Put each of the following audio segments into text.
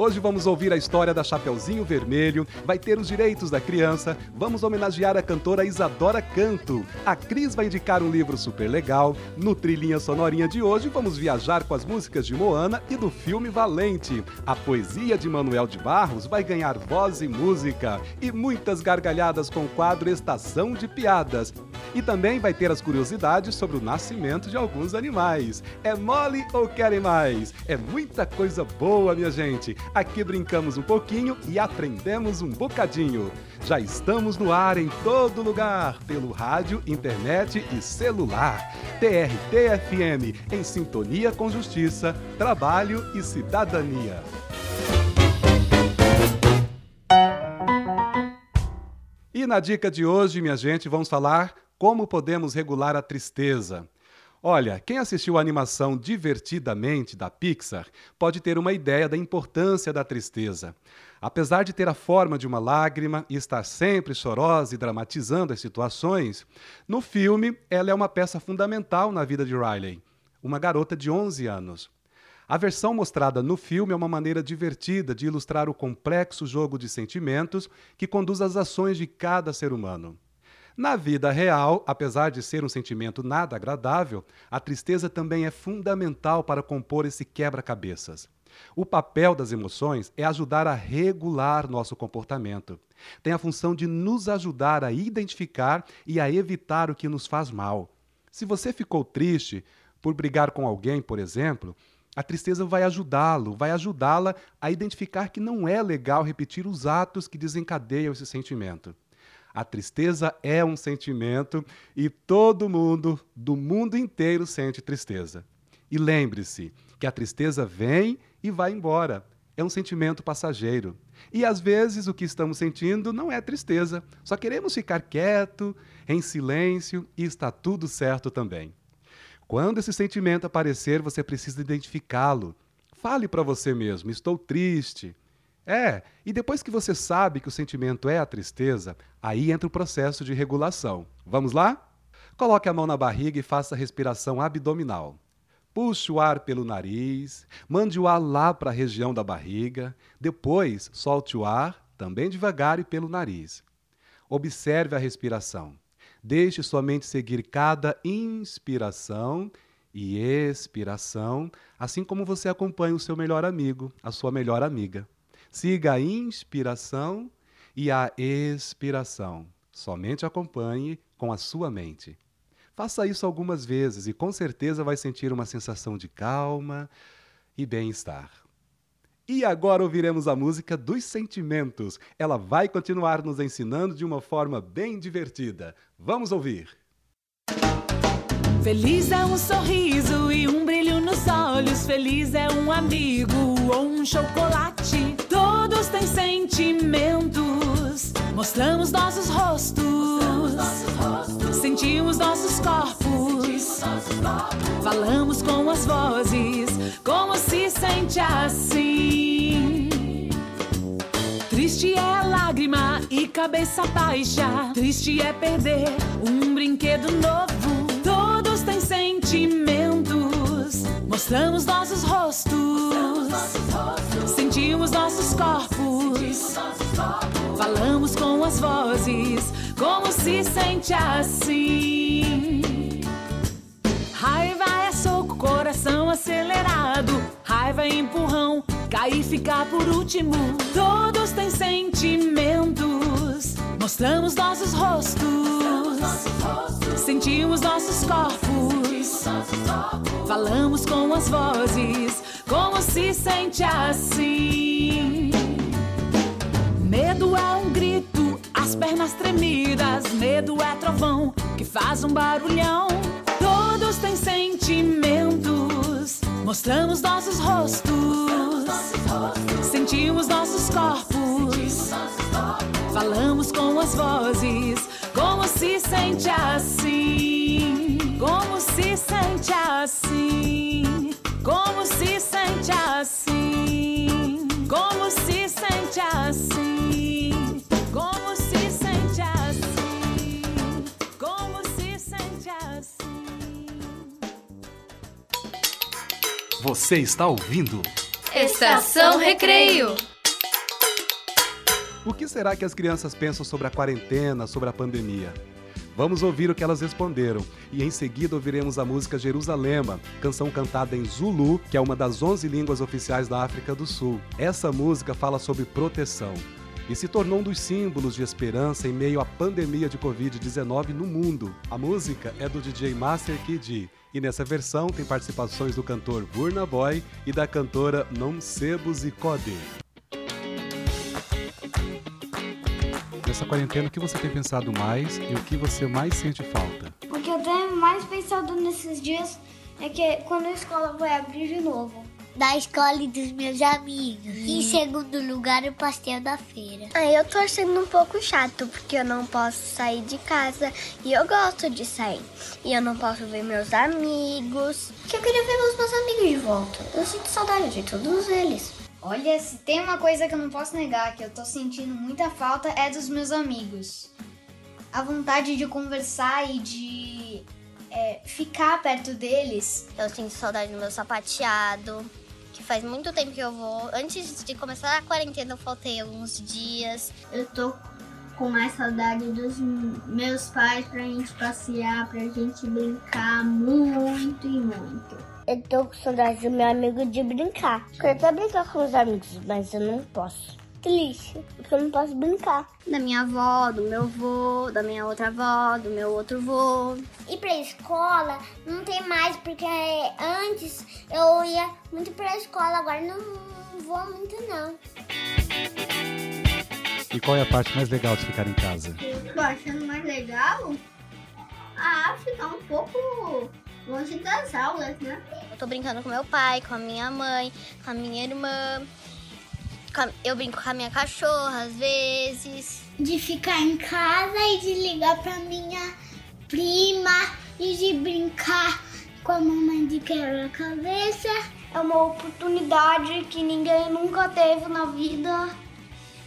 Hoje vamos ouvir a história da Chapeuzinho Vermelho, vai ter os direitos da criança, vamos homenagear a cantora Isadora Canto. A Cris vai indicar um livro super legal. No Trilhinha Sonorinha de hoje, vamos viajar com as músicas de Moana e do filme Valente. A poesia de Manuel de Barros vai ganhar voz e música. E muitas gargalhadas com o quadro Estação de Piadas. E também vai ter as curiosidades sobre o nascimento de alguns animais. É mole ou querem mais? É muita coisa boa, minha gente. Aqui brincamos um pouquinho e aprendemos um bocadinho. Já estamos no ar em todo lugar, pelo rádio, internet e celular. TRT-FM, em sintonia com justiça, trabalho e cidadania. E na dica de hoje, minha gente, vamos falar como podemos regular a tristeza. Olha, quem assistiu a animação Divertidamente da Pixar pode ter uma ideia da importância da tristeza. Apesar de ter a forma de uma lágrima e estar sempre chorosa e dramatizando as situações, no filme ela é uma peça fundamental na vida de Riley, uma garota de 11 anos. A versão mostrada no filme é uma maneira divertida de ilustrar o complexo jogo de sentimentos que conduz às ações de cada ser humano. Na vida real, apesar de ser um sentimento nada agradável, a tristeza também é fundamental para compor esse quebra-cabeças. O papel das emoções é ajudar a regular nosso comportamento. Tem a função de nos ajudar a identificar e a evitar o que nos faz mal. Se você ficou triste por brigar com alguém, por exemplo, a tristeza vai ajudá-lo, vai ajudá-la a identificar que não é legal repetir os atos que desencadeiam esse sentimento. A tristeza é um sentimento e todo mundo, do mundo inteiro, sente tristeza. E lembre-se que a tristeza vem e vai embora. É um sentimento passageiro. E às vezes o que estamos sentindo não é tristeza, só queremos ficar quieto, em silêncio e está tudo certo também. Quando esse sentimento aparecer, você precisa identificá-lo. Fale para você mesmo: estou triste. É, e depois que você sabe que o sentimento é a tristeza, aí entra o processo de regulação. Vamos lá? Coloque a mão na barriga e faça a respiração abdominal. Puxe o ar pelo nariz, mande o ar lá para a região da barriga, depois solte o ar, também devagar e pelo nariz. Observe a respiração. Deixe sua mente seguir cada inspiração e expiração, assim como você acompanha o seu melhor amigo, a sua melhor amiga. Siga a inspiração e a expiração. Somente acompanhe com a sua mente. Faça isso algumas vezes e com certeza vai sentir uma sensação de calma e bem-estar. E agora ouviremos a música dos sentimentos. Ela vai continuar nos ensinando de uma forma bem divertida. Vamos ouvir. Feliz é um sorriso e um brilho nos olhos. Feliz é um amigo ou um chocolate. Todos têm sentimentos. Mostramos nossos rostos. Sentimos nossos corpos. Falamos com as vozes. Como se sente assim? Triste é lágrima e cabeça baixa. Triste é perder um brinquedo novo. Todos têm sentimentos. Mostramos nossos rostos. Sentimos nossos corpos. Falamos com as vozes. Como se sente assim? Raiva é soco, coração acelerado. Raiva é empurrão, cair e ficar por último. Todos têm sentimentos. Mostramos nossos rostos. Sentimos nossos corpos. Falamos com as vozes. Como se sente assim? Medo é um grito, as pernas tremidas. Medo é trovão que faz um barulhão. Todos têm sentimentos, mostramos nossos rostos, sentimos nossos corpos, falamos com as vozes. Como se sente assim? Como se sente assim? Como se sente assim? Como se sente assim? Você está ouvindo? Estação Recreio. O que será que as crianças pensam sobre a quarentena, sobre a pandemia? Vamos ouvir o que elas responderam e em seguida ouviremos a música Jerusalema, canção cantada em Zulu, que é uma das 11 línguas oficiais da África do Sul. Essa música fala sobre proteção e se tornou um dos símbolos de esperança em meio à pandemia de Covid-19 no mundo. A música é do DJ Master Kid e nessa versão tem participações do cantor Burna Boy e da cantora Nomsebo Zikode. Nessa quarentena, o que você tem pensado mais e o que você mais sente falta? O que eu tenho mais pensado nesses dias é que quando a escola vai abrir de novo. Da escola e dos meus amigos. Em segundo lugar, o pastel da feira. Ah, eu tô achando um pouco chato porque eu não posso sair de casa e eu gosto de sair. E eu não posso ver meus amigos. Que eu queria ver os meus amigos de volta. Eu sinto saudade de todos eles. Olha, se tem uma coisa que eu não posso negar, que eu tô sentindo muita falta, é dos meus amigos. A vontade de conversar e de é, ficar perto deles. Eu sinto saudade do meu sapateado, que faz muito tempo que eu vou. Antes de começar a quarentena, eu faltei alguns dias. Eu tô com mais saudade dos meus pais pra gente passear, pra gente brincar muito e muito. Eu tô com saudade do meu amigo de brincar. Quero até brincar com os amigos, mas eu não posso. Triste, porque eu não posso brincar. Da minha avó, do meu avô, da minha outra avó, do meu outro avô. E pra escola não tem mais, porque antes eu ia muito pra escola, agora não vou muito não. E qual é a parte mais legal de ficar em casa? Eu tô achando mais legal a ficar um pouco longe das aulas, né? Eu tô brincando com meu pai, com a minha mãe, com a minha irmã. A- Eu brinco com a minha cachorra às vezes. De ficar em casa e de ligar pra minha prima e de brincar com a mamãe de quebra-cabeça. É uma oportunidade que ninguém nunca teve na vida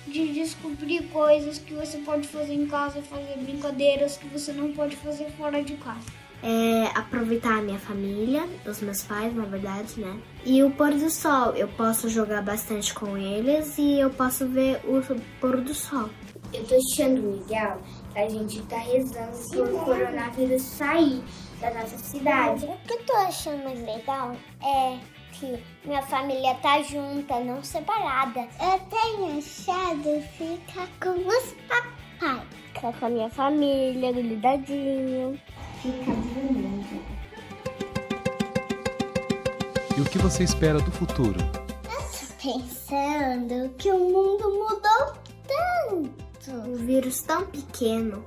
de descobrir coisas que você pode fazer em casa, fazer brincadeiras que você não pode fazer fora de casa. É aproveitar a minha família, os meus pais, na verdade, né? E o pôr do sol, eu posso jogar bastante com eles e eu posso ver o pôr do sol. Eu tô achando legal a gente tá rezando pro coronavírus sair da nossa cidade. O que eu tô achando mais legal é que minha família tá junta, não separada. Eu tenho achado ficar com os papai. Ficar com a minha família, grudadinho. Fica dormindo. E o que você espera do futuro? Pensando que o mundo mudou tanto. Um vírus tão pequeno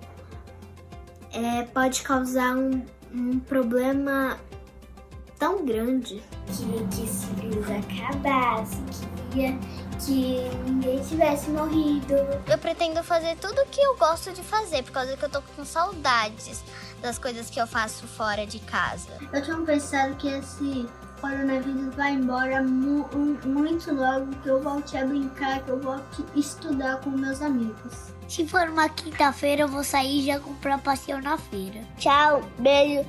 é, pode causar um, um problema tão grande. Queria que esse vírus acabasse, queria que ninguém tivesse morrido. Eu pretendo fazer tudo o que eu gosto de fazer, por causa que eu tô com saudades das coisas que eu faço fora de casa. Eu tinha pensado que esse coronavírus vai embora mu- muito logo, que eu volte a brincar, que eu volte a estudar com meus amigos. Se for uma quinta-feira, eu vou sair e já comprar passeio na feira. Tchau, beijo.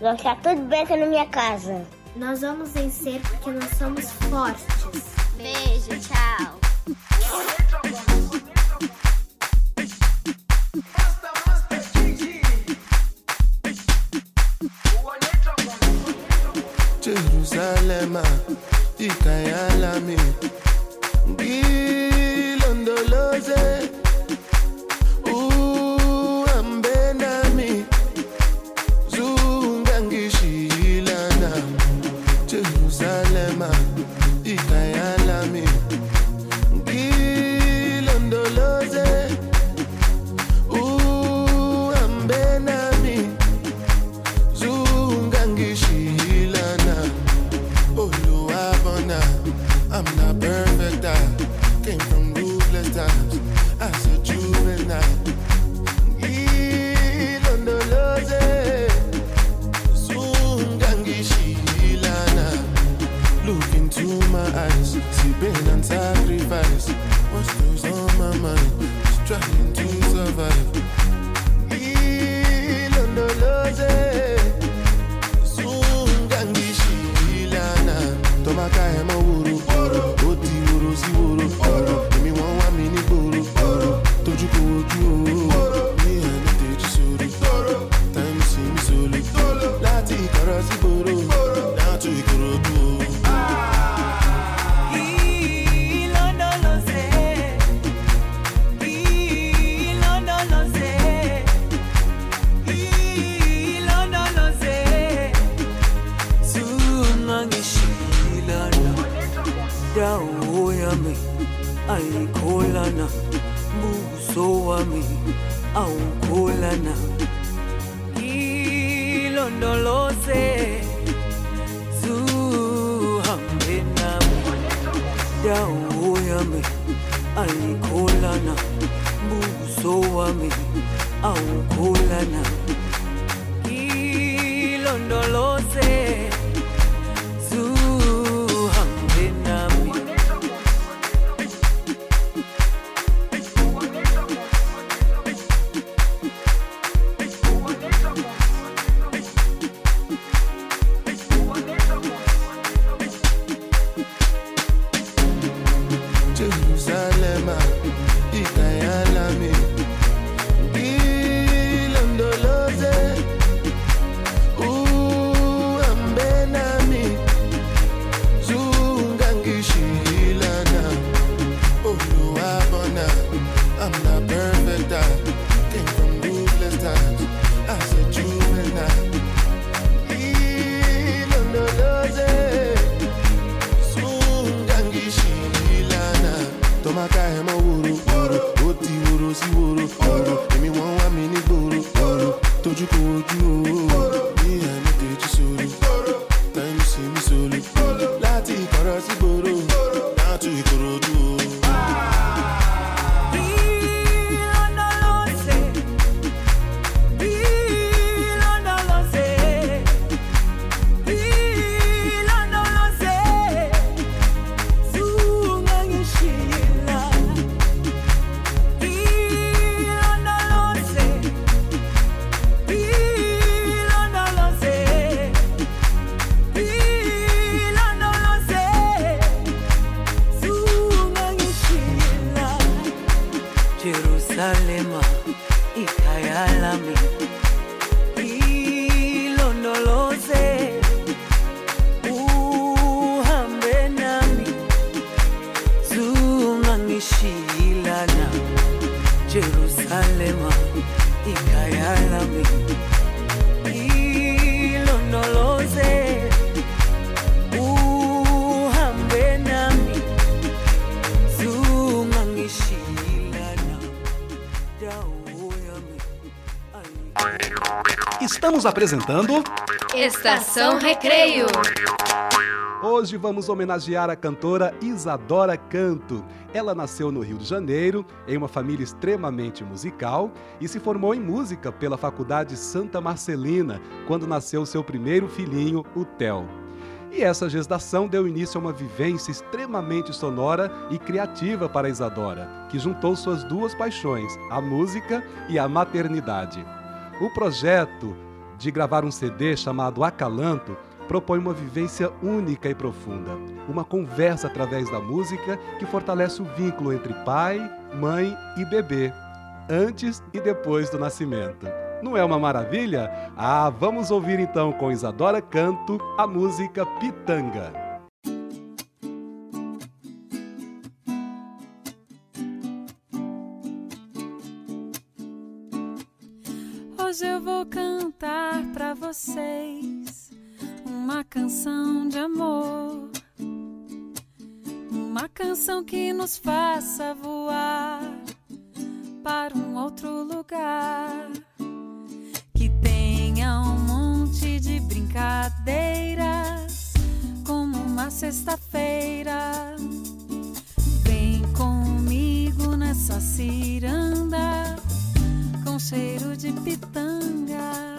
Vai ficar tudo bem aqui na minha casa. Nós vamos vencer porque nós somos fortes. Beijo, tchau. Jerusalema ikayalami. Ngilondoloze kulana ilondoloze. Estamos apresentando Estação Recreio. Hoje vamos homenagear a cantora Isadora Canto. Ela nasceu no Rio de Janeiro, em uma família extremamente musical e se formou em música pela Faculdade Santa Marcelina, quando nasceu seu primeiro filhinho, o Theo. E essa gestação deu início a uma vivência extremamente sonora e criativa para Isadora, que juntou suas duas paixões, a música e a maternidade. O projeto de gravar um CD chamado Acalanto propõe uma vivência única e profunda, uma conversa através da música que fortalece o vínculo entre pai, mãe e bebê, antes e depois do nascimento. Não é uma maravilha? Ah, vamos ouvir então com Isadora Canto a música Pitanga. Hoje eu vou cantar para vocês uma canção de amor, uma canção que nos faça voar para um outro lugar, que tenha um monte de brincadeiras, como uma sexta-feira. Vem comigo nessa ciranda com cheiro de pitanga.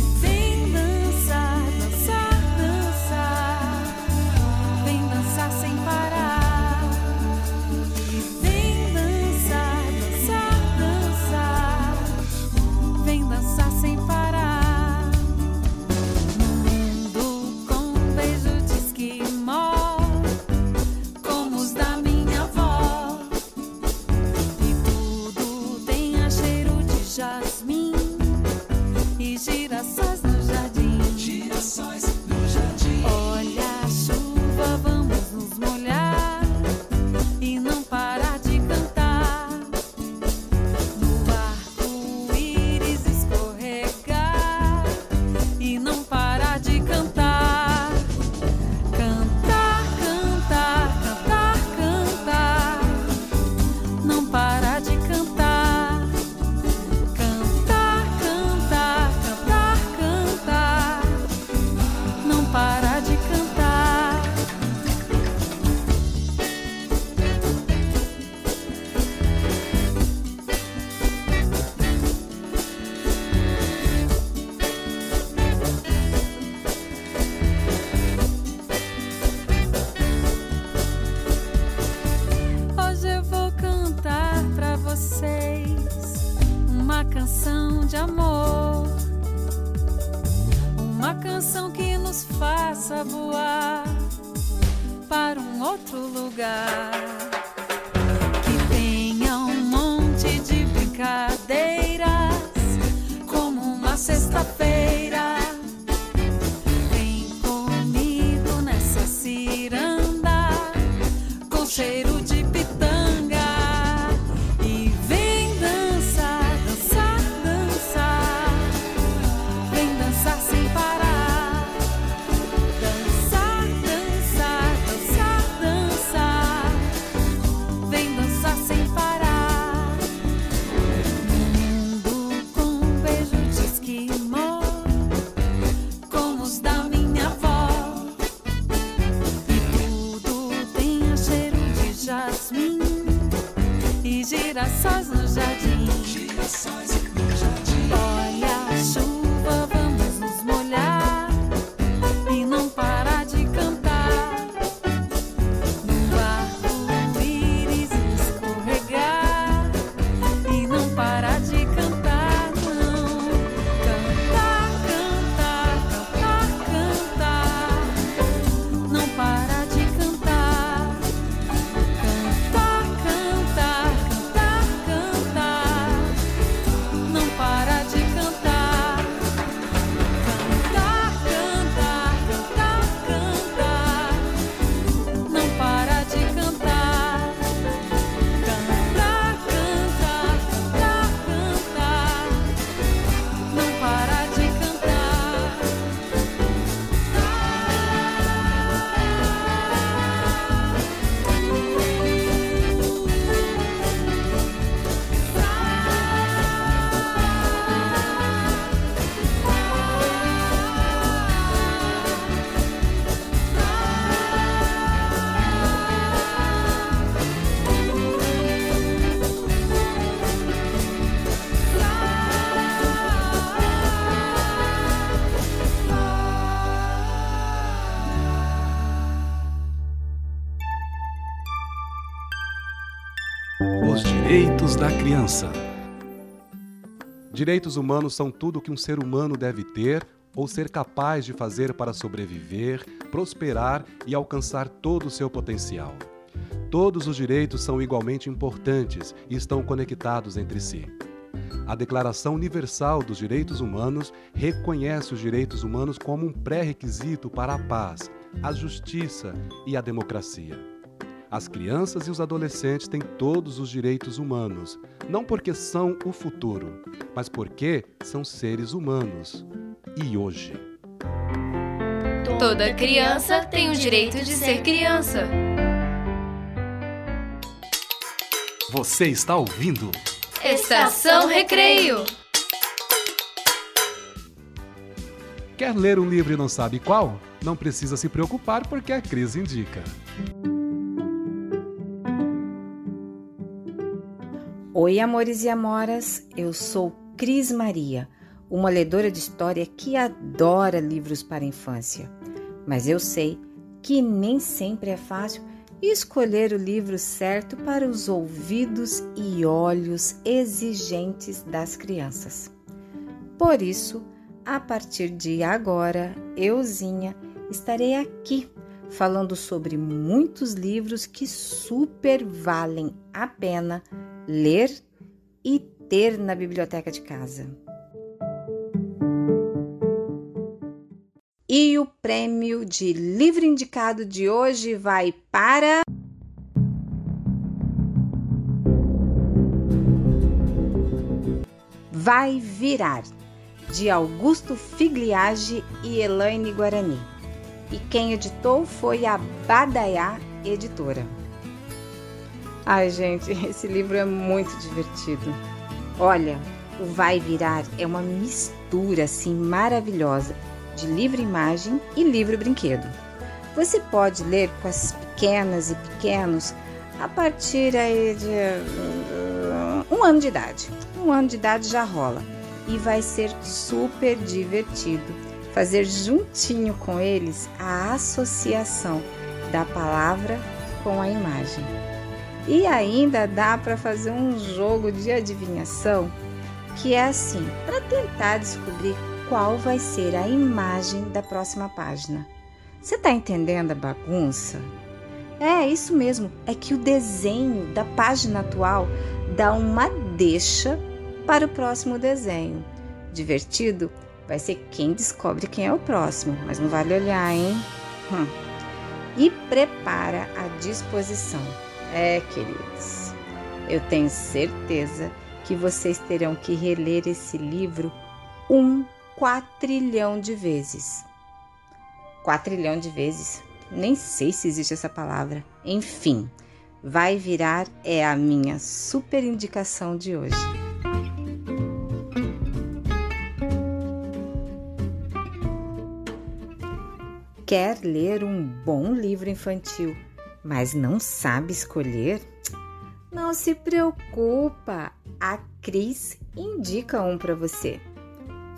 sing the side. Direitos da Criança. Direitos humanos são tudo que um ser humano deve ter ou ser capaz de fazer para sobreviver, prosperar e alcançar todo o seu potencial. Todos os direitos são igualmente importantes e estão conectados entre si. A Declaração Universal dos Direitos Humanos reconhece os direitos humanos como um pré-requisito para a paz, a justiça e a democracia. As crianças e os adolescentes têm todos os direitos humanos, não porque são o futuro, mas porque são seres humanos. E hoje? Toda criança tem o direito de ser criança. Você está ouvindo? Estação Recreio. Quer ler um livro e não sabe qual? Não precisa se preocupar porque a Cris indica. Oi, amores e amoras, eu sou Cris Maria, uma ledora de história que adora livros para infância. Mas eu sei que nem sempre é fácil escolher o livro certo para os ouvidos e olhos exigentes das crianças. Por isso, a partir de agora, euzinha, estarei aqui falando sobre muitos livros que super valem a pena ler e ter na biblioteca de casa. E o prêmio de livro indicado de hoje vai para. Vai Virar, de Augusto Figliage e Elaine Guarani. E quem editou foi a Badaiá Editora. Ai, gente, esse livro é muito divertido. Olha, o Vai Virar é uma mistura assim maravilhosa de livro-imagem e livro-brinquedo. Você pode ler com as pequenas e pequenos a partir aí de uh, um ano de idade. Um ano de idade já rola e vai ser super divertido fazer juntinho com eles a associação da palavra com a imagem. E ainda dá para fazer um jogo de adivinhação que é assim, para tentar descobrir qual vai ser a imagem da próxima página. Você está entendendo a bagunça? É isso mesmo, é que o desenho da página atual dá uma deixa para o próximo desenho. Divertido vai ser quem descobre quem é o próximo, mas não vale olhar, hein? Hum. E prepara a disposição. É, queridos, eu tenho certeza que vocês terão que reler esse livro um quatrilhão de vezes. Quatrilhão de vezes? Nem sei se existe essa palavra. Enfim, vai virar é a minha super indicação de hoje. Quer ler um bom livro infantil, mas não sabe escolher? Não se preocupa, a Cris indica um para você.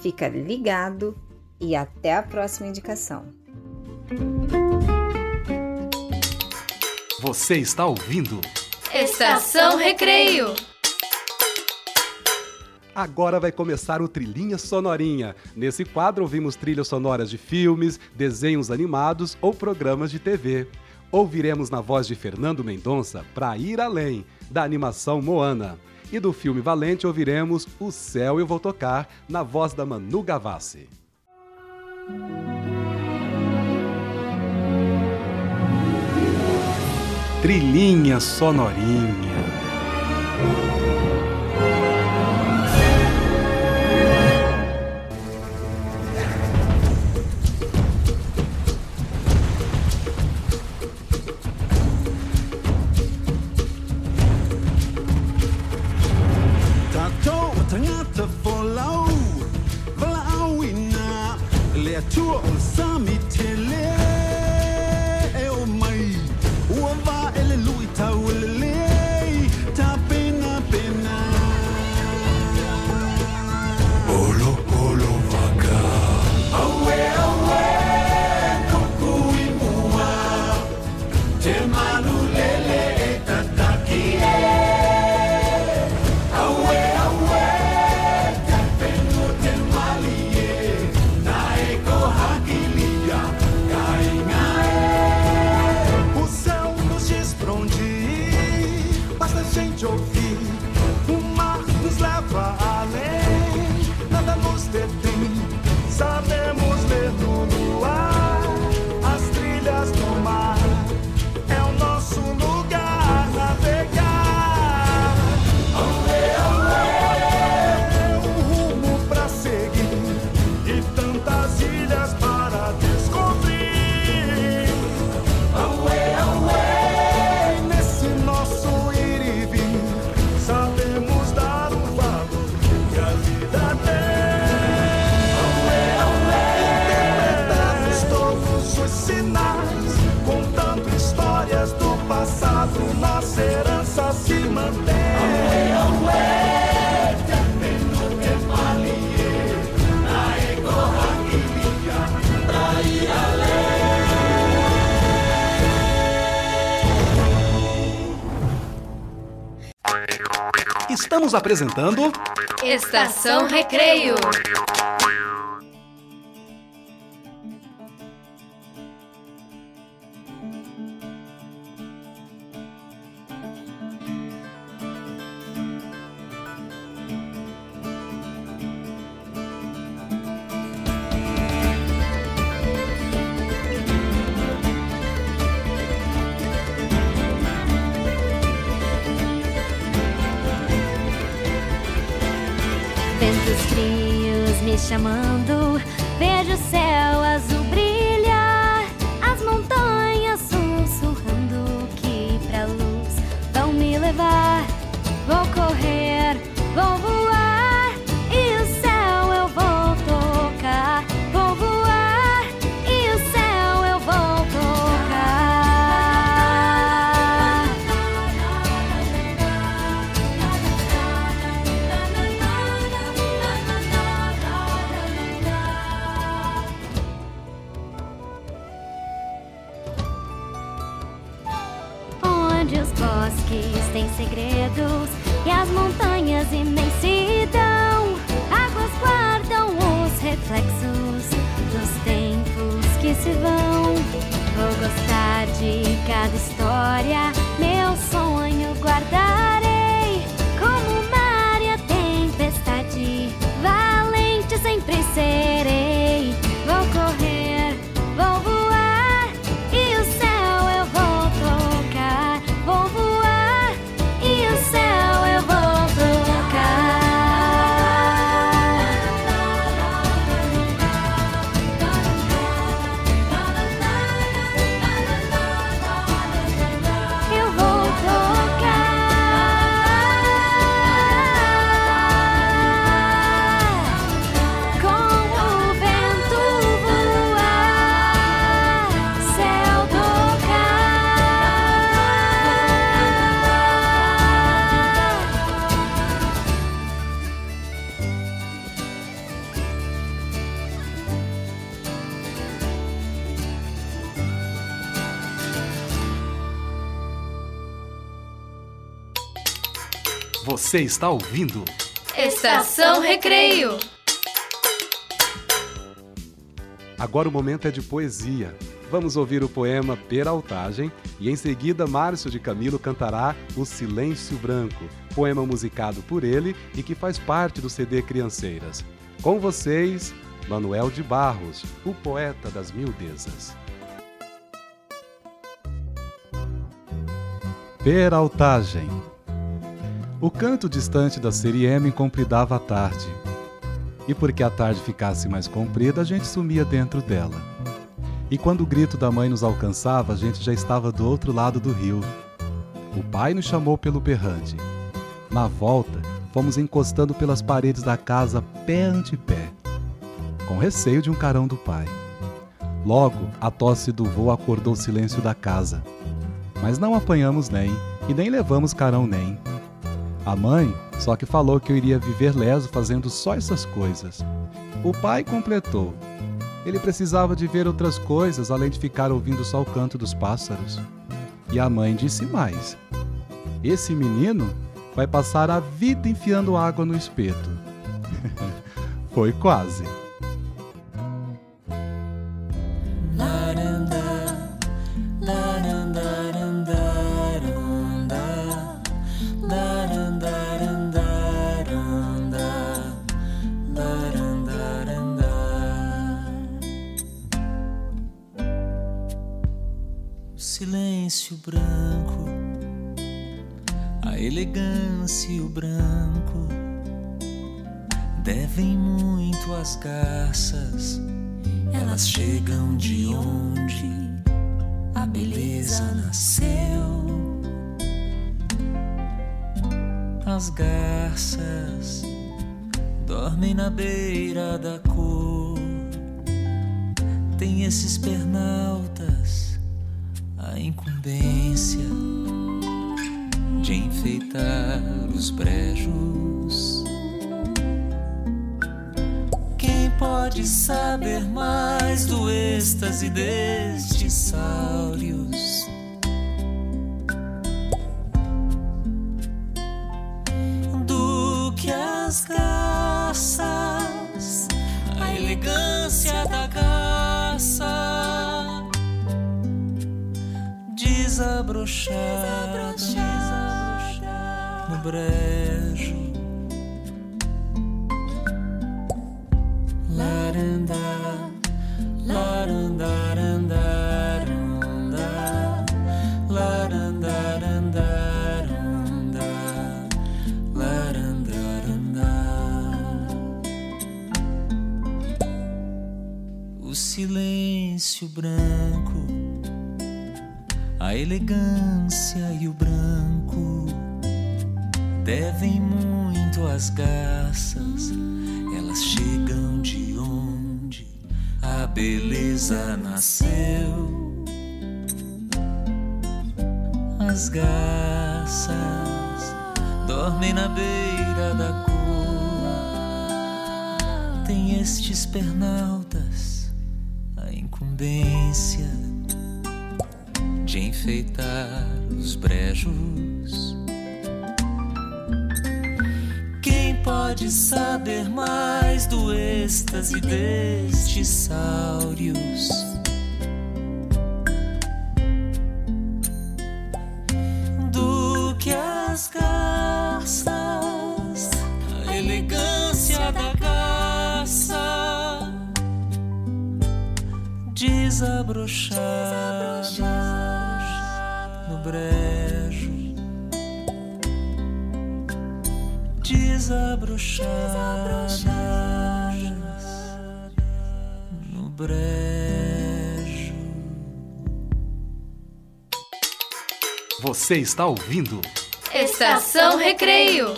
Fica ligado e até a próxima indicação. Você está ouvindo? Estação Recreio. Agora vai começar o Trilhinha Sonorinha. Nesse quadro ouvimos trilhas sonoras de filmes, desenhos animados ou programas de TV. Ouviremos na voz de Fernando Mendonça Pra Ir Além, da animação Moana. E do filme Valente ouviremos O Céu Eu Vou Tocar, na voz da Manu Gavassi. Trilhinha Sonorinha. Estamos apresentando Estação Recreio. Você está ouvindo? Estação Recreio. Agora o momento é de poesia. Vamos ouvir o poema Peraltagem e em seguida Márcio de Camilo cantará O Silêncio Branco, poema musicado por ele e que faz parte do CD Crianceiras. Com vocês, Manuel de Barros, o poeta das mildezas. Peraltagem O canto distante da Serieme compridava a tarde. E porque a tarde ficasse mais comprida, a gente sumia dentro dela. E quando o grito da mãe nos alcançava, a gente já estava do outro lado do rio. O pai nos chamou pelo berrante. Na volta, fomos encostando pelas paredes da casa pé ante pé, com receio de um carão do pai. Logo, a tosse do vô acordou o silêncio da casa. Mas não apanhamos nem, e nem levamos carão nem. A mãe só que falou que eu iria viver leso fazendo só essas coisas. O pai completou. Ele precisava de ver outras coisas além de ficar ouvindo só o canto dos pássaros. E a mãe disse mais: Esse menino vai passar a vida enfiando água no espeto. Foi quase. Silêncio branco, a elegância e o branco devem muito às garças. Elas chegam de onde a beleza nasceu. As garças dormem na beira da cor. Tem estes pernaltas incumbência de enfeitar os brejos. Quem pode saber mais do êxtase destes sáureos? No brejo. Você está ouvindo? Estação Recreio.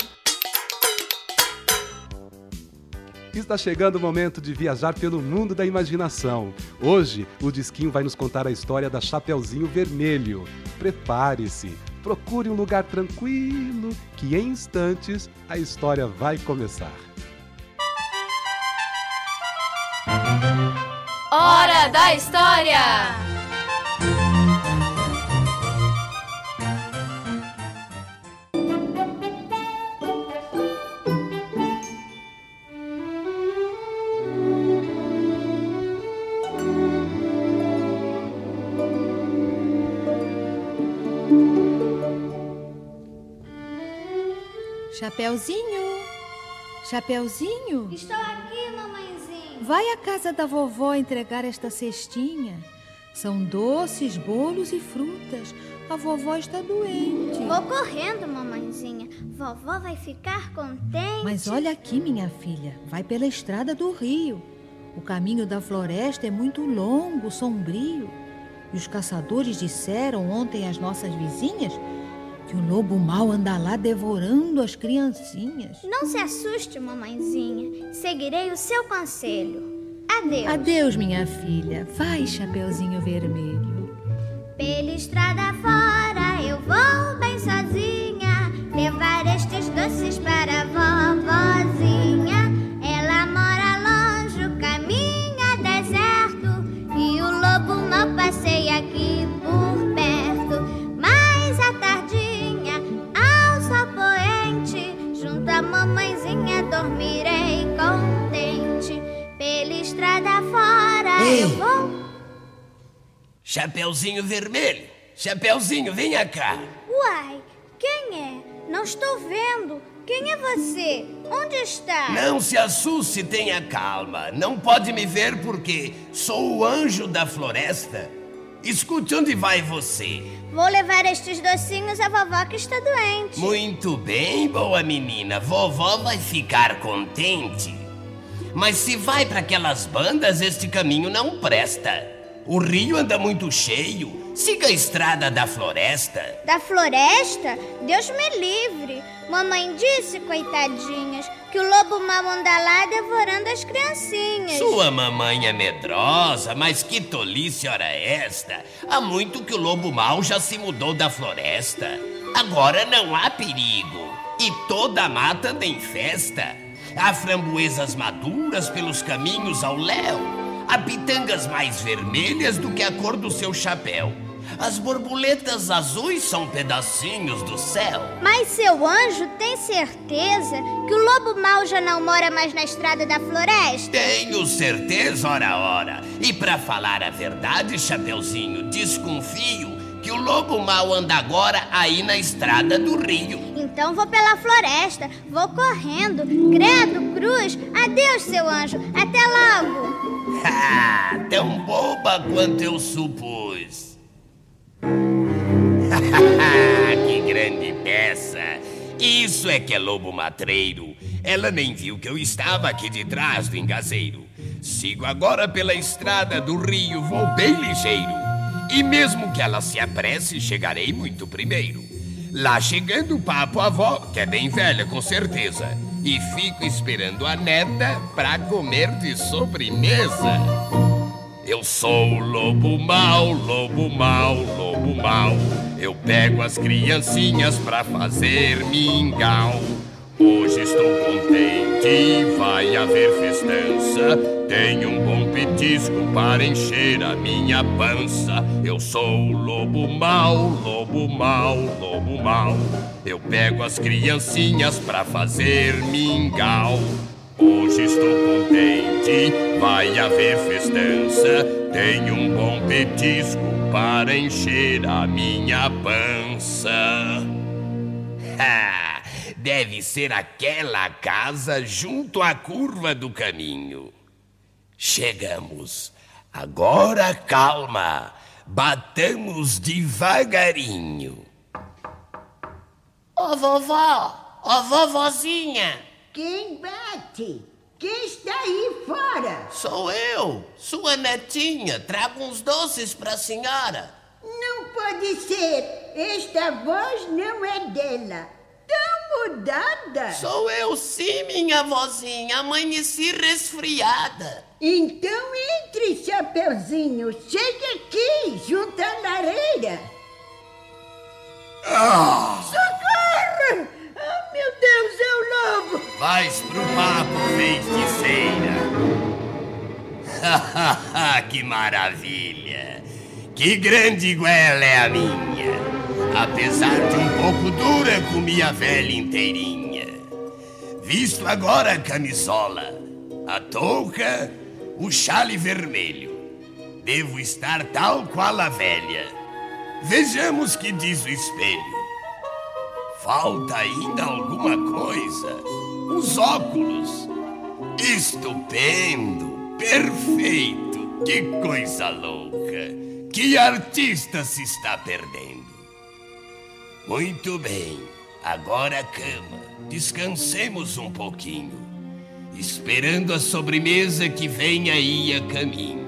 Está chegando o momento de viajar pelo mundo da imaginação. Hoje, o Disquinho vai nos contar a história da Chapeuzinho Vermelho. Prepare-se, procure um lugar tranquilo, que em instantes a história vai começar. Hora da História! Chapeuzinho! Chapeuzinho! Estou aqui, mamãezinha. Vai à casa da vovó entregar esta cestinha. São doces, bolos e frutas. A vovó está doente. Vou correndo, mamãezinha. Vovó vai ficar contente. Mas olha aqui, minha filha. Vai pela estrada do rio. O caminho da floresta é muito longo, sombrio. E os caçadores disseram ontem às nossas vizinhas que o lobo mau anda lá devorando as criancinhas. Não se assuste, mamãezinha. Seguirei o seu conselho. Adeus. Adeus, minha filha. Vai, Chapeuzinho Vermelho. Pela estrada fora eu vou bem sozinha levar estes doces para Chapeuzinho vermelho, Chapeuzinho, venha cá. Uai, quem é? Não estou vendo. Quem é você? Onde está? Não se assuste, tenha calma. Não pode me ver porque sou o anjo da floresta. Escute onde vai você. Vou levar estes docinhos à vovó que está doente. Muito bem, boa menina. Vovó vai ficar contente. Mas se vai para aquelas bandas, este caminho não presta. O rio anda muito cheio. Siga a estrada da floresta. Da floresta? Deus me livre. Mamãe disse, coitadinhas, que o lobo mau anda lá devorando as criancinhas. Sua mamãe é medrosa, mas que tolice ora esta. Há muito que o lobo mau já se mudou da floresta. Agora não há perigo. E toda a mata anda em festa. Há framboesas maduras pelos caminhos ao léu. Há pitangas mais vermelhas do que a cor do seu chapéu. As borboletas azuis são pedacinhos do céu. Mas seu anjo tem certeza que o lobo mau já não mora mais na estrada da floresta? Tenho certeza, ora, ora. E para falar a verdade, Chapeuzinho, desconfio que o lobo mau anda agora aí na estrada do rio. Então vou pela floresta, vou correndo. Credo, cruz, adeus, seu anjo. Até logo. Ah, tão boba quanto eu supus. que grande peça! Isso é que é lobo matreiro. Ela nem viu que eu estava aqui de trás do engazeiro. Sigo agora pela estrada do rio, vou bem ligeiro. E mesmo que ela se apresse, chegarei muito primeiro. Lá chegando, papo a avó, que é bem velha com certeza. E fico esperando a neta pra comer de sobremesa. Eu sou o lobo mau, lobo mau, lobo mau. Eu pego as criancinhas pra fazer mingau. Hoje estou contente, vai haver festança. Tenho um bom petisco para encher a minha pança. Eu sou lobo mau, lobo mau, lobo mau. Eu pego as criancinhas pra fazer mingau. Hoje estou contente, vai haver festança. Tenho um bom petisco para encher a minha pança. Ha! Deve ser aquela casa junto à curva do caminho. Chegamos. Agora calma. Batamos devagarinho. Ô vovó, ô vovozinha. Quem bate? Quem está aí fora? Sou eu, sua netinha. Trago uns doces para a senhora. Não pode ser. Esta voz não é dela. Tão mudada. Sou eu sim, minha vozinha. Amanheci resfriada. Então entre, Chapeuzinho. Chegue aqui, junto à lareira. Ah! Socorro! Oh, meu Deus, é o lobo! Vais pro papo, feiticeira. que maravilha! Que grande goela é a minha! Apesar de um pouco dura, comi a velha inteirinha. Visto agora a camisola, a touca, o chale vermelho. Devo estar tal qual a velha. Vejamos que diz o espelho. Falta ainda alguma coisa. Os óculos. Estupendo, perfeito. Que coisa louca. Que artista se está perdendo. Muito bem. Agora a cama. Descansemos um pouquinho. Esperando a sobremesa que vem aí a caminho.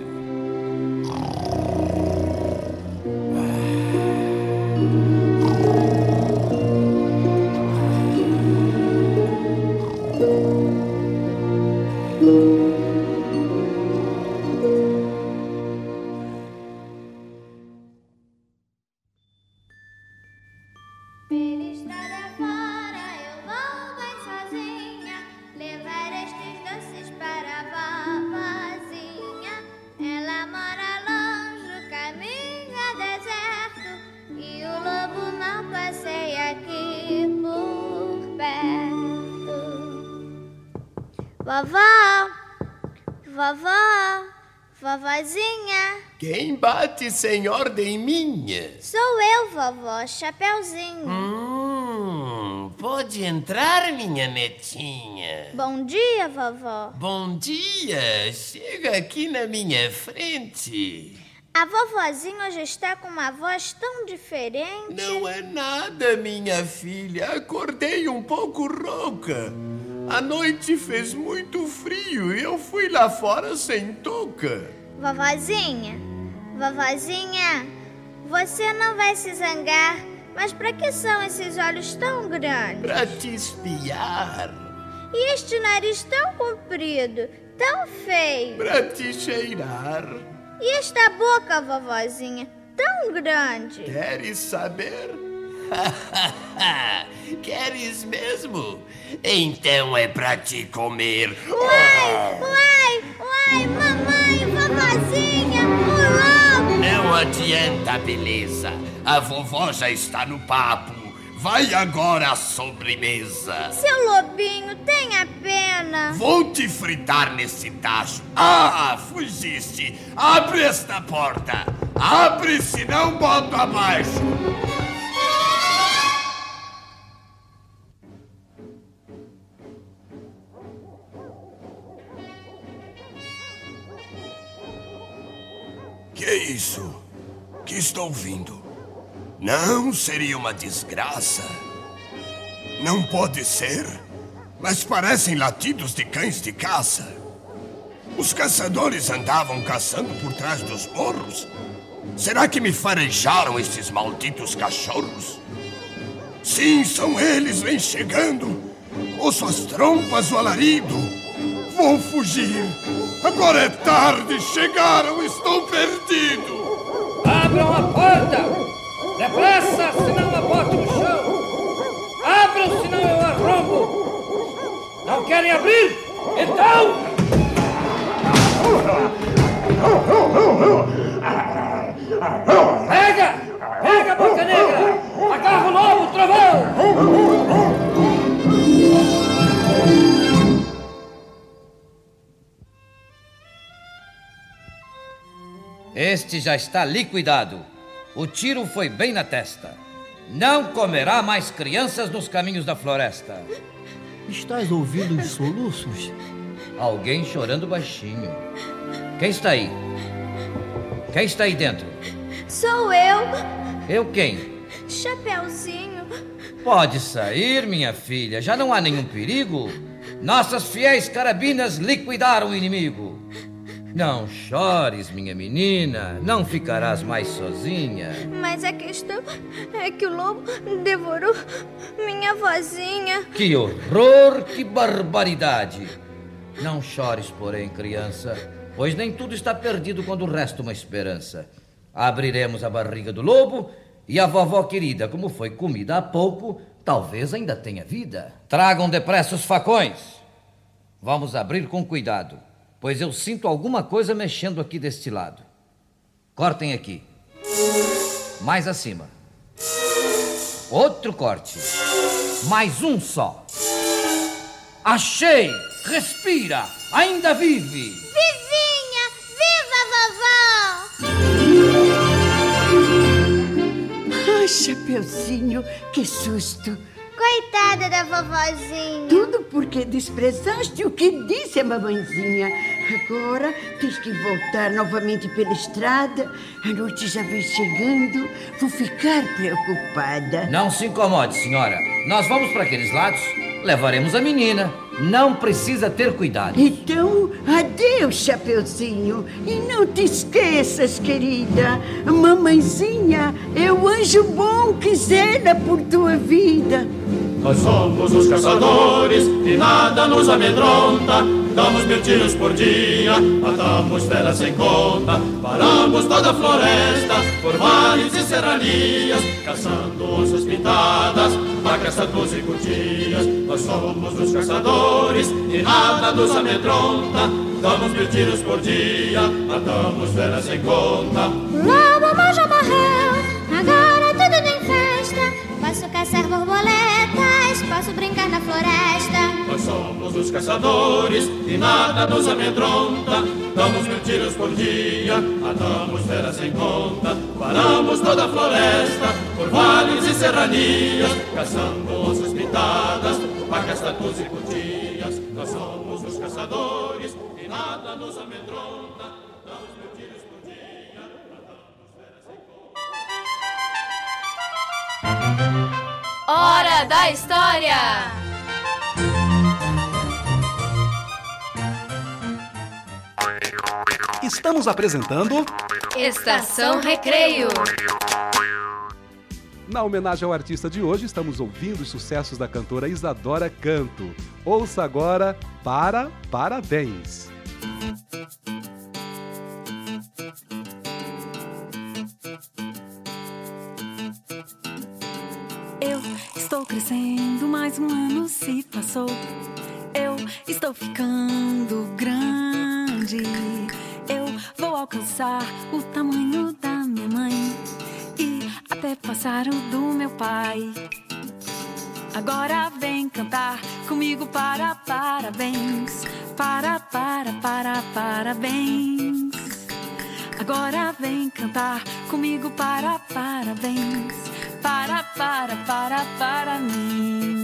Vovó, vovó, vovozinha Quem bate sem ordem minha? Sou eu, vovó, Chapeuzinho Hum, pode entrar, minha netinha. Bom dia, vovó Bom dia, chega aqui na minha frente. A vovozinha hoje está com uma voz tão diferente. Não é nada, minha filha. Acordei um pouco rouca. A noite fez muito frio e eu fui lá fora sem touca. Vovozinha, vovozinha, você não vai se zangar, mas para que são esses olhos tão grandes? Pra te espiar, E este nariz tão comprido, tão feio? pra te cheirar. E esta boca, vovozinha, tão grande? Queres saber? Queres mesmo? Então é pra te comer. Uai, uai, uai, mamãe, vovozinha, o lobo! Não adianta, beleza. A vovó já está no papo. Vai agora à sobremesa. Seu lobinho, tenha pena. Vou te fritar nesse tacho. Ah, fugiste. Abre esta porta. Abre, senão boto abaixo. Que isso? Que estou ouvindo? Não seria uma desgraça? Não pode ser? Mas parecem latidos de cães de caça. Os caçadores andavam caçando por trás dos morros? Será que me farejaram estes malditos cachorros? Sim, são eles, vêm chegando. Ouço as trompas, o alarido. Vou fugir. Agora é tarde, chegaram, estou perdido. Abram a porta! Depressa, senão eu boto no chão! Abram, senão eu arrombo! Não querem abrir? Então! Pega! Pega, boca negra! Agarra o trovão! Este já está liquidado. O tiro foi bem na testa. Não comerá mais crianças nos caminhos da floresta. Estás ouvindo os soluços? Alguém chorando baixinho. Quem está aí? Quem está aí dentro? Sou eu, Eu quem? Chapeuzinho. Pode sair, minha filha. Já não há nenhum perigo. Nossas fiéis carabinas liquidaram o inimigo. Não chores, minha menina. Não ficarás mais sozinha. Mas a questão é que o lobo devorou minha vozinha. Que horror, que barbaridade! Não chores, porém, criança, pois nem tudo está perdido quando resta uma esperança. Abriremos a barriga do lobo e a vovó querida, como foi comida há pouco, talvez ainda tenha vida. Tragam depressa os facões. Vamos abrir com cuidado, pois eu sinto alguma coisa mexendo aqui deste lado. Cortem aqui. Mais acima. Outro corte. Mais um só. Achei! Respira! Ainda vive! Vivinha! Viva vovó! Ai, Chapeuzinho, que susto! Coitada da vovozinha. Tudo porque desprezaste o que disse a mamãezinha. Agora tens que voltar novamente pela estrada. A noite já vem chegando. Vou ficar preocupada. Não se incomode, senhora. Nós vamos para aqueles lados. Levaremos a menina. Não precisa ter cuidado. Então, adeus, Chapeuzinho. E não te esqueças, querida. A mamãezinha é o anjo bom que zela por tua vida. Nós somos os caçadores e nada nos amedronta. Damos mil tiros por dia, matamos feras sem conta. Paramos toda a floresta, por vales e serranias, caçando onças pintadas, vacas, tatus e cutias. Nós somos os caçadores e nada nos amedronta. Damos mil tiros por dia, matamos feras sem conta. Lobo mau já morreu, agora tudo tem festa. Posso caçar borboletas, posso brincar na floresta. Nós somos os caçadores e nada nos amedronta. Damos mil tiros por dia, matamos feras sem conta. Paramos toda a floresta, por vales e serranias, caçando onças pintadas, vacas, tatus e cutias. Nós somos os caçadores e nada nos amedronta. Damos mil tiros por dia, matamos feras sem Hora da História! Estamos apresentando. Estação Recreio. Na homenagem ao artista de hoje, estamos ouvindo os sucessos da cantora Isadora Canto. Ouça agora Para Parabéns. Mais um ano se passou. Eu estou ficando grande. Eu vou alcançar o tamanho da minha mãe e até passar o do meu pai. Agora vem cantar comigo para parabéns. Para, para, para, parabéns. Agora vem cantar comigo para parabéns. Para, para, para, para mim.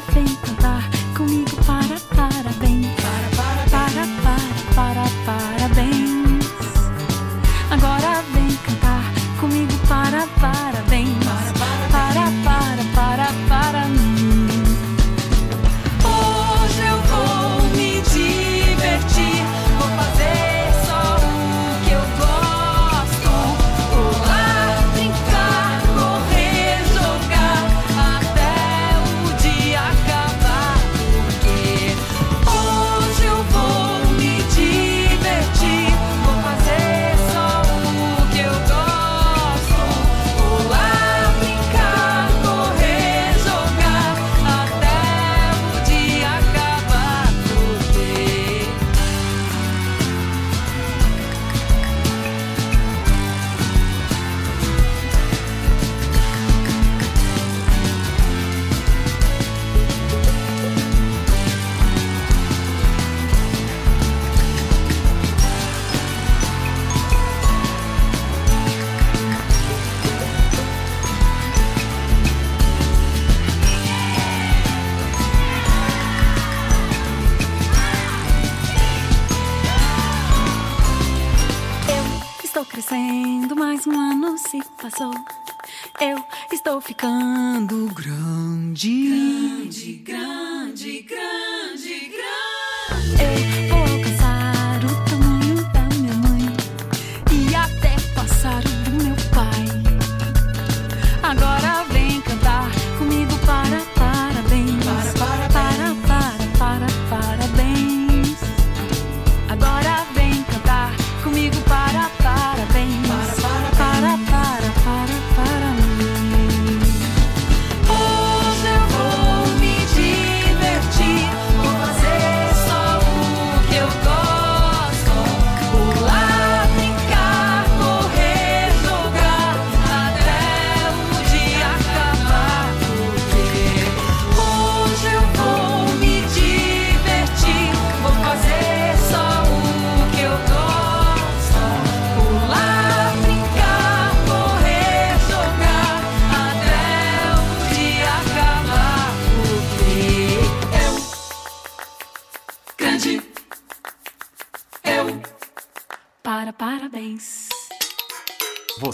vem cantar comigo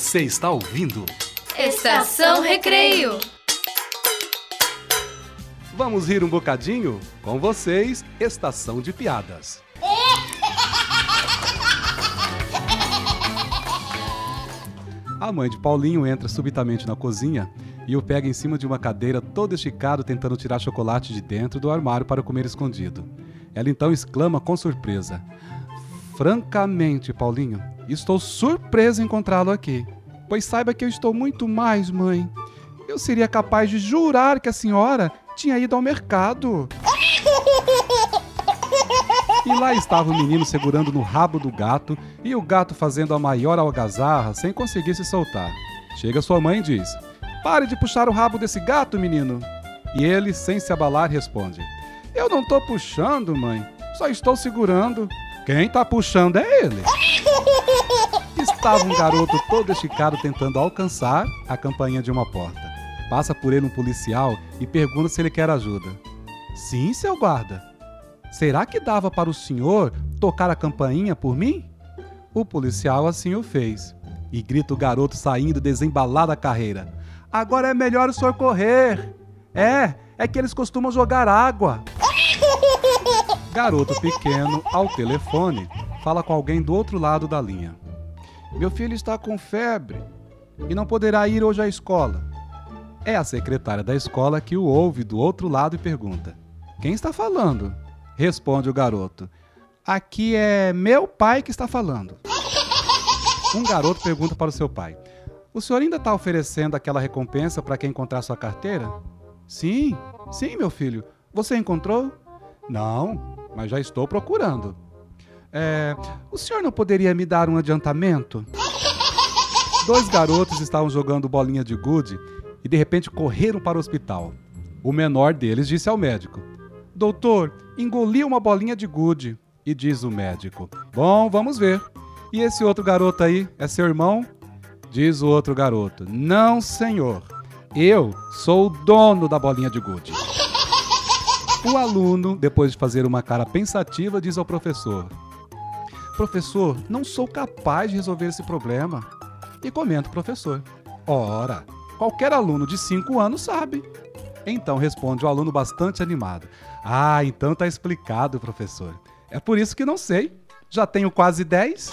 Você está ouvindo? Estação Recreio. Vamos rir um bocadinho? Com vocês, Estação de Piadas. A mãe de Paulinho entra subitamente na cozinha e o pega em cima de uma cadeira todo esticado tentando tirar chocolate de dentro do armário para comer escondido. Ela então exclama com surpresa: Francamente, Paulinho, estou surpresa em encontrá-lo aqui. Pois saiba que eu estou muito mais, mãe. Eu seria capaz de jurar que a senhora tinha ido ao mercado. E lá estava o menino segurando no rabo do gato e o gato fazendo a maior algazarra sem conseguir se soltar. Chega sua mãe e diz: Pare de puxar o rabo desse gato, menino. E ele, sem se abalar, responde: Eu não tô puxando, mãe. Só estou segurando. Quem tá puxando é ele. Estava um garoto todo esticado tentando alcançar a campainha de uma porta. Passa por ele um policial e pergunta se ele quer ajuda. Sim, seu guarda. Será que dava para o senhor tocar a campainha por mim? O policial assim o fez. E grita o garoto saindo desembalado da carreira. Agora é melhor o senhor correr. É, é que eles costumam jogar água. Garoto pequeno, ao telefone, fala com alguém do outro lado da linha. Meu filho está com febre e não poderá ir hoje à escola. É a secretária da escola que o ouve do outro lado e pergunta: Quem está falando? Responde o garoto: Aqui é meu pai que está falando. Um garoto pergunta para o seu pai: O senhor ainda está oferecendo aquela recompensa para quem encontrar sua carteira? Sim, sim, meu filho. Você encontrou? Não, mas já estou procurando. É, o senhor não poderia me dar um adiantamento? Dois garotos estavam jogando bolinha de gude e de repente correram para o hospital. O menor deles disse ao médico: Doutor, engoli uma bolinha de gude. E diz o médico: Bom, vamos ver. E esse outro garoto aí é seu irmão? Diz o outro garoto: Não, senhor. Eu sou o dono da bolinha de gude. O aluno, depois de fazer uma cara pensativa, diz ao professor: Professor, não sou capaz de resolver esse problema. E comenta o professor: Ora, qualquer aluno de 5 anos sabe. Então responde o aluno bastante animado: Ah, então tá explicado, professor. É por isso que não sei. Já tenho quase 10.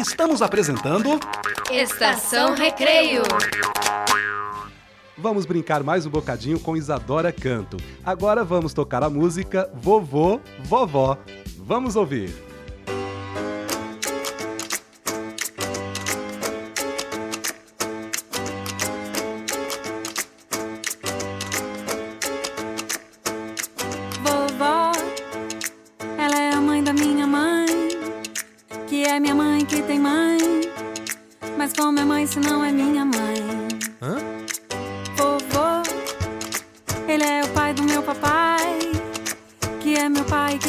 Estamos apresentando Estação Recreio. Vamos brincar mais um bocadinho com Isadora Canto. Agora vamos tocar a música Vovô, Vovó. Vamos ouvir.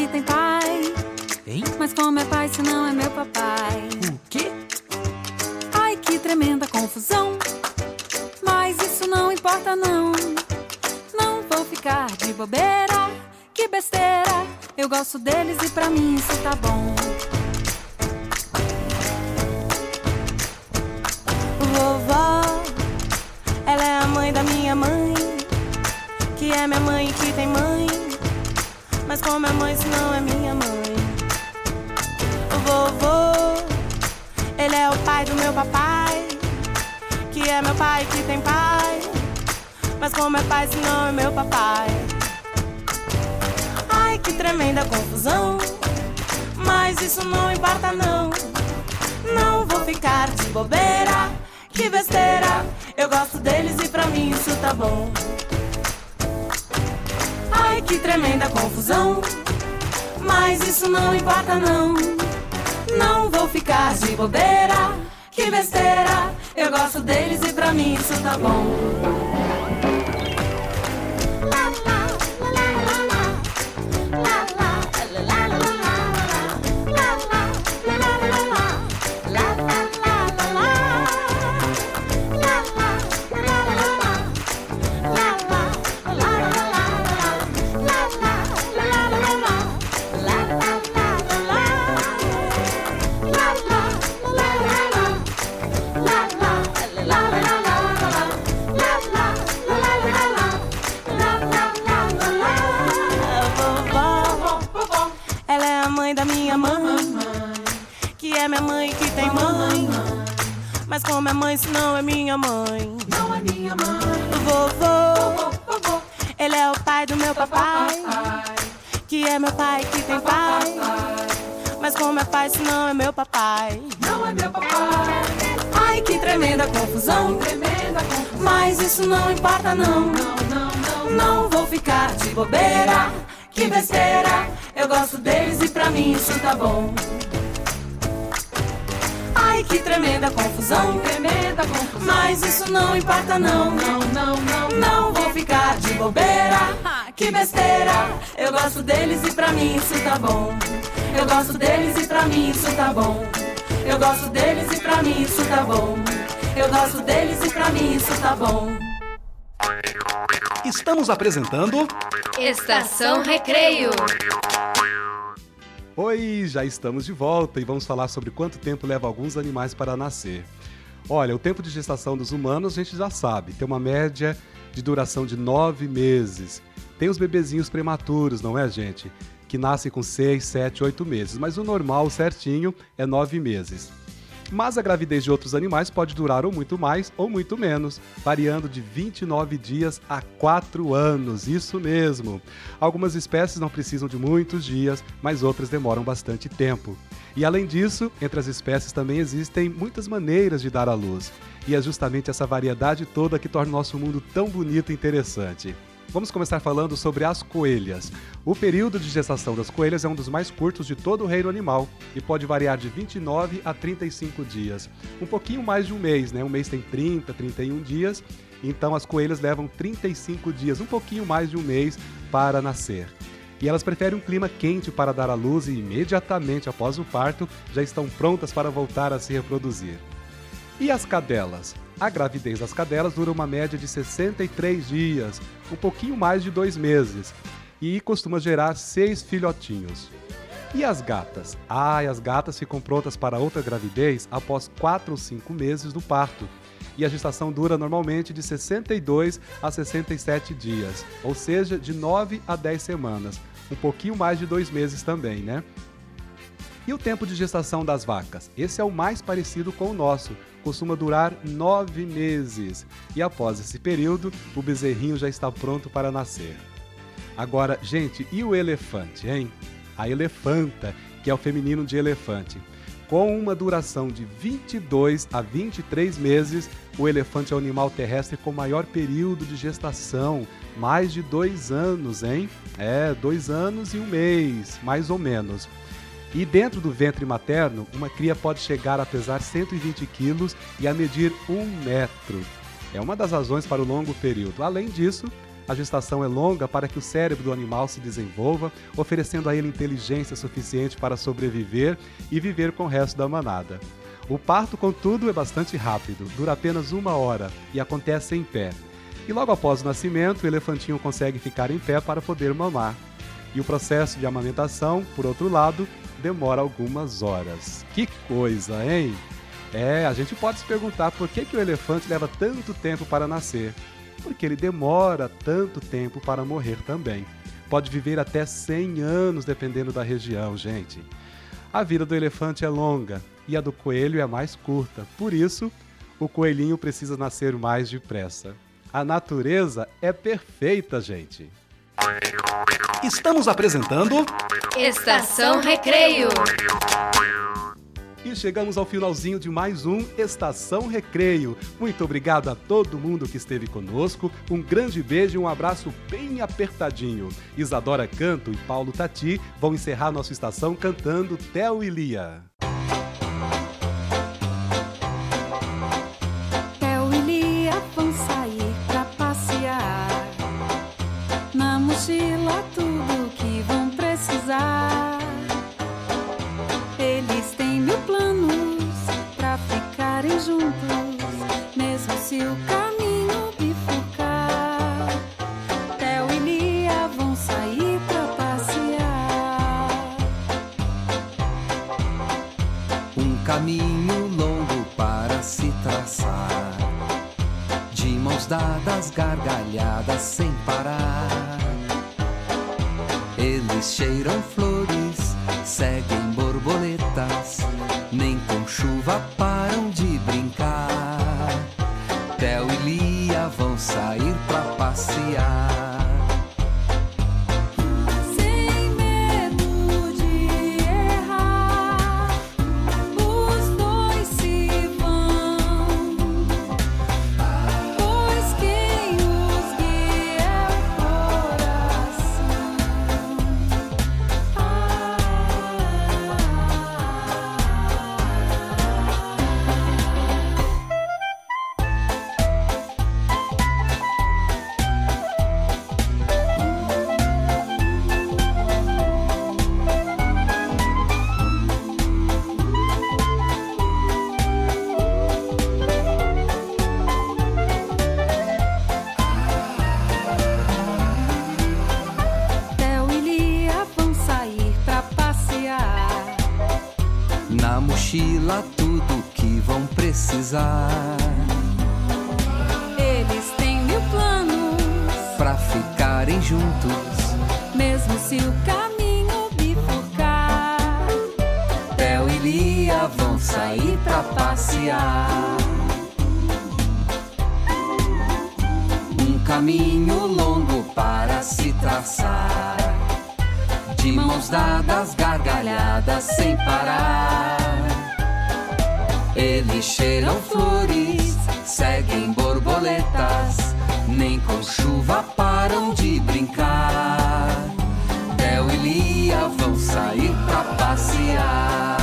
Tem pai. Hein? Mas como é pai se não é meu papai? O quê? Ai, que tremenda confusão. Mas isso não importa, não. Não vou ficar de bobeira. Que besteira. Eu gosto deles e pra mim isso tá bom. Vovó, ela é a mãe da minha mãe, que é minha mãe e que tem mãe. Mas como é mãe se não é minha mãe? O vovô, ele é o pai do meu papai, que é meu pai que tem pai. Mas como é pai se não é meu papai? Ai, que tremenda confusão. Mas isso não importa não. Não vou ficar de bobeira. Que besteira. Eu gosto deles e pra mim isso tá bom. Que tremenda confusão. Mas isso não importa não. Não vou ficar de bobeira. Que besteira. Eu gosto deles e pra mim isso tá bom. É mãe que tem mãe. Mas como é mãe se não é minha mãe? Não é minha mãe. Vovô, ele é o pai do meu papai, que é meu pai que tem pai. Mas como é pai se não é meu papai? Não é meu papai. Ai, que tremenda confusão. Tremenda confusão. Mas isso não importa não. Não, não, não. Não vou ficar de bobeira. Que besteira. Eu gosto deles e pra mim isso tá bom. Ai, que tremenda confusão. Tremenda confusão. Mas isso não importa não. Não, não, não. Não vou ficar de bobeira. Que besteira. Eu gosto deles e pra mim isso tá bom. Eu gosto deles e pra mim isso tá bom. Eu gosto deles e pra mim isso tá bom. Eu gosto deles e pra mim isso tá bom. Estamos apresentando Estação Recreio. Oi, já estamos de volta e vamos falar sobre quanto tempo leva alguns animais para nascer. Olha, o tempo de gestação dos humanos a gente já sabe, tem uma média de duração de nove meses. Tem os bebezinhos prematuros, não é, gente? Que nascem com seis, sete, oito meses, mas o normal, certinho, é nove meses. Mas a gravidez de outros animais pode durar ou muito mais ou muito menos, variando de 29 dias a 4 anos, isso mesmo. Algumas espécies não precisam de muitos dias, mas outras demoram bastante tempo. E além disso, entre as espécies também existem muitas maneiras de dar à luz. E é justamente essa variedade toda que torna o nosso mundo tão bonito e interessante. Vamos começar falando sobre as coelhas. O período de gestação das coelhas é um dos mais curtos de todo o reino animal e pode variar de 29 a 35 dias. Um pouquinho mais de um mês, né? Um mês tem 30, 31 dias, então as coelhas levam 35 dias, um pouquinho mais de um mês para nascer. E elas preferem um clima quente para dar à luz e imediatamente após o parto já estão prontas para voltar a se reproduzir. E as cadelas? A gravidez das cadelas dura uma média de 63 dias, um pouquinho mais de dois meses, e costuma gerar seis filhotinhos. E as gatas? Ah, as gatas ficam prontas para outra gravidez após 4 ou 5 meses do parto. E a gestação dura normalmente de 62 a 67 dias, ou seja, de 9 a 10 semanas, um pouquinho mais de dois meses também, né? E o tempo de gestação das vacas? Esse é o mais parecido com o nosso, costuma durar nove meses. E após esse período, o bezerrinho já está pronto para nascer. Agora, gente, e o elefante, hein? A elefanta, que é o feminino de elefante. Com uma duração de 22 a 23 meses, o elefante é o animal terrestre com maior período de gestação, mais de dois anos, hein? É, dois anos e um mês, mais ou menos. E dentro do ventre materno, uma cria pode chegar a pesar 120 quilos e a medir um metro. É uma das razões para o longo período. Além disso, a gestação é longa para que o cérebro do animal se desenvolva, oferecendo a ele inteligência suficiente para sobreviver e viver com o resto da manada. O parto, contudo, é bastante rápido, dura apenas uma hora e acontece em pé. E logo após o nascimento, o elefantinho consegue ficar em pé para poder mamar. E o processo de amamentação, por outro lado, demora algumas horas. Que coisa, hein? É, a gente pode se perguntar por que, que o elefante leva tanto tempo para nascer. Porque ele demora tanto tempo para morrer também. Pode viver até 100 anos, dependendo da região, gente. A vida do elefante é longa e a do coelho é mais curta. Por isso, o coelhinho precisa nascer mais depressa. A natureza é perfeita, gente. Estamos apresentando Estação Recreio. E chegamos ao finalzinho de mais um Estação Recreio. Muito obrigado a todo mundo que esteve conosco. Um grande beijo e um abraço bem apertadinho. Isadora Canto e Paulo Tati vão encerrar nossa estação cantando Theo e Lia. Na mochila tudo que vão precisar. Eles têm mil planos, Pra ficarem juntos, mesmo se o caminho bifurcar. Theo e Lia vão sair pra passear. Um caminho longo para se traçar de mãos dadas, gargalhadas sem parar. Eles cheiram flores, seguem borboletas, nem com chuva param de brincar. Del e Lia vão sair pra passear.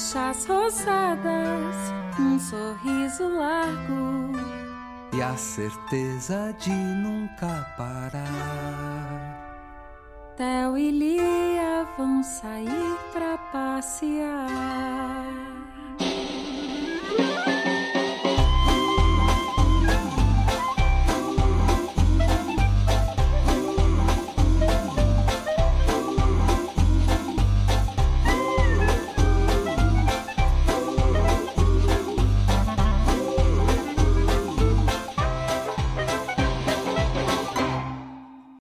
Bochechas rosadas, um sorriso largo e a certeza de nunca parar. Theo e Lia vão sair pra passear.